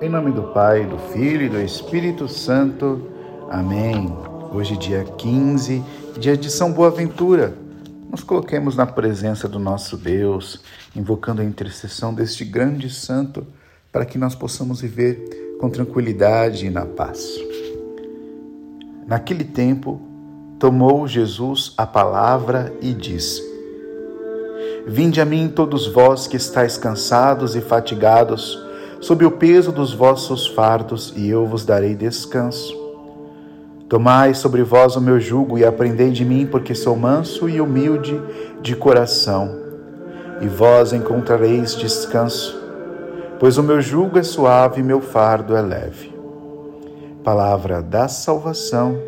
Em nome do Pai, do Filho e do Espírito Santo. Amém. Hoje, dia 15, dia de São Boaventura. Nos coloquemos na presença do nosso Deus, invocando a intercessão deste grande santo, para que nós possamos viver com tranquilidade e na paz. Naquele tempo, tomou Jesus a palavra e disse: Vinde a mim todos vós que estáis cansados e fatigados, sob o peso dos vossos fardos, e eu vos darei descanso. Tomai sobre vós o meu jugo e aprendei de mim, porque sou manso e humilde de coração, e vós encontrareis descanso, pois o meu jugo é suave e meu fardo é leve. Palavra da salvação,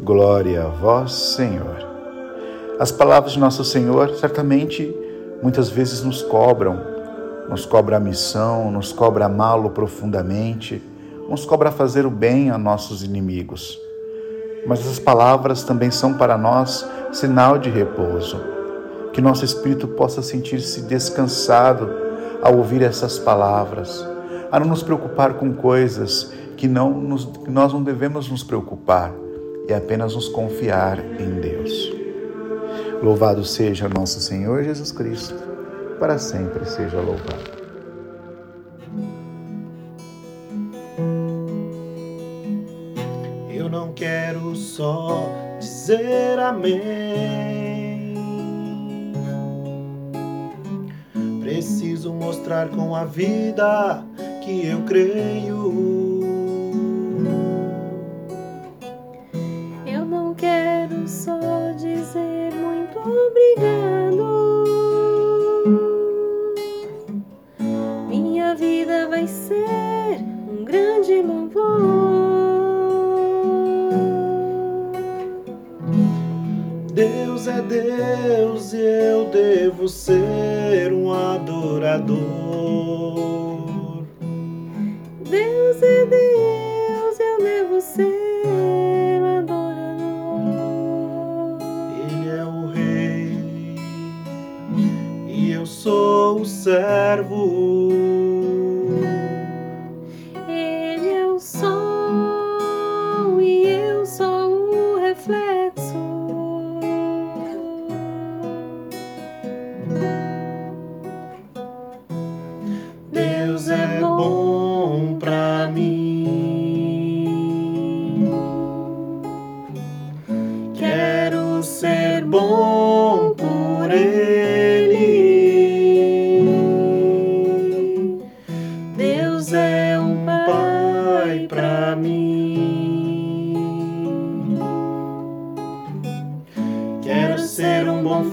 glória a vós, Senhor. As palavras de nosso Senhor certamente muitas vezes nos cobram, nos cobra a missão, nos cobra amá-lo profundamente, nos cobra fazer o bem a nossos inimigos. Mas essas palavras também são para nós sinal de repouso, que nosso espírito possa sentir-se descansado ao ouvir essas palavras, a não nos preocupar com coisas que, não nos, que nós não devemos nos preocupar e apenas nos confiar em Deus. Louvado seja nosso Senhor Jesus Cristo, para sempre seja louvado. Só dizer amém. Preciso mostrar com a vida que eu creio. Eu devo ser um adorador. Deus é Deus, eu devo ser um adorador. Ele é o rei e eu sou o servo.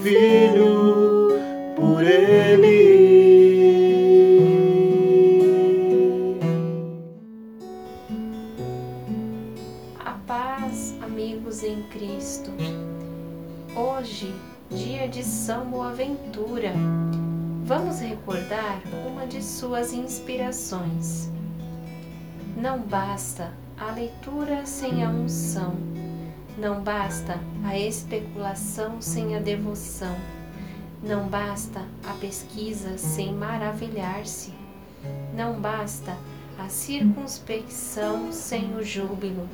Filho por ele. A paz, amigos em Cristo. Hoje, dia de São Boaventura, vamos recordar uma de suas inspirações. Não basta a leitura sem a unção não basta a especulação sem a devoção. Não basta a pesquisa sem maravilhar-se. Não basta a circunspecção sem o júbilo.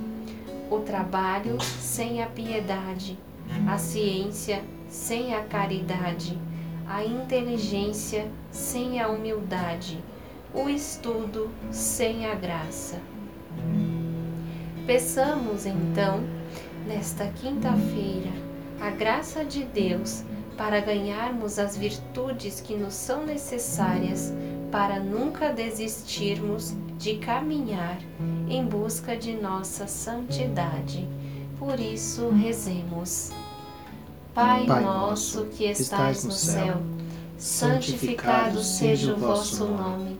O trabalho sem a piedade. A ciência sem a caridade. A inteligência sem a humildade. O estudo sem a graça. Peçamos então nesta quinta-feira a graça de Deus para ganharmos as virtudes que nos são necessárias para nunca desistirmos de caminhar em busca de nossa santidade. Por isso, rezemos. Pai, Pai nosso que estais no céu, santificado seja o vosso nome.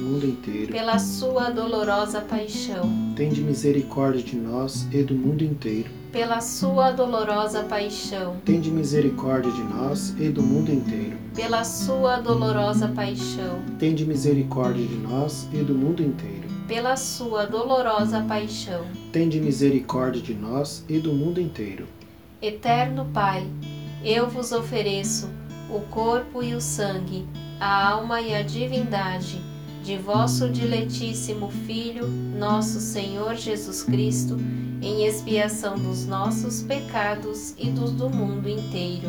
mundo inteiro. pela sua dolorosa paixão, Tende misericórdia de nós e do mundo inteiro. pela sua dolorosa paixão, Tende misericórdia de nós e do mundo inteiro. pela sua dolorosa paixão, Tende misericórdia de nós e do mundo inteiro. pela sua dolorosa paixão. Tende misericórdia de nós e do mundo inteiro. Eterno Pai, eu vos ofereço o corpo e o sangue, a alma e a divindade de vosso diletíssimo Filho, nosso Senhor Jesus Cristo, em expiação dos nossos pecados e dos do mundo inteiro,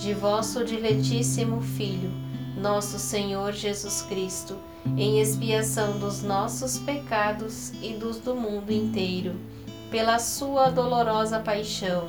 de vosso diletíssimo Filho, nosso Senhor Jesus Cristo, em expiação dos nossos pecados e dos do mundo inteiro, pela sua dolorosa paixão,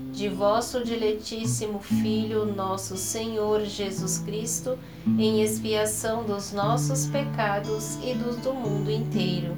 de vosso diletíssimo Filho, nosso Senhor Jesus Cristo, em expiação dos nossos pecados e dos do mundo inteiro,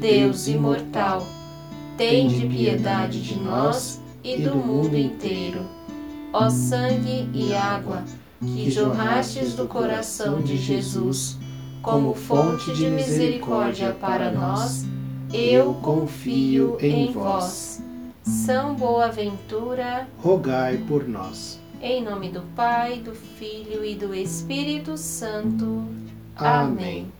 Deus imortal, tende piedade de nós e do mundo inteiro. Ó sangue e água que jorrastes do coração de Jesus, como fonte de misericórdia para nós, eu confio em vós. São Boaventura, Rogai por nós. em nome do Pai, do Filho e do Espírito Santo. Amém.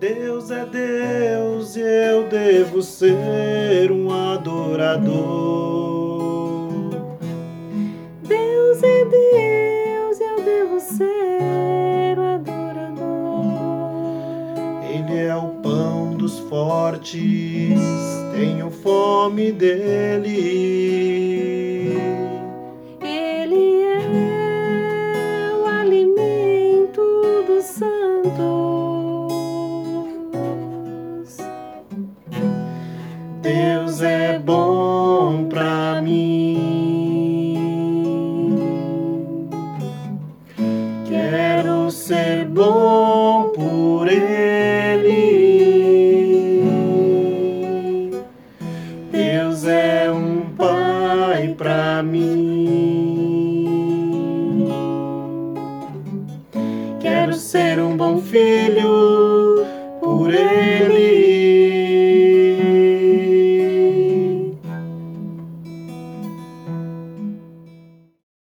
Deus é Deus e eu devo ser um adorador. Deus é Deus, eu devo ser o adorador. Ele é o pão dos fortes, tenho fome dele. Bom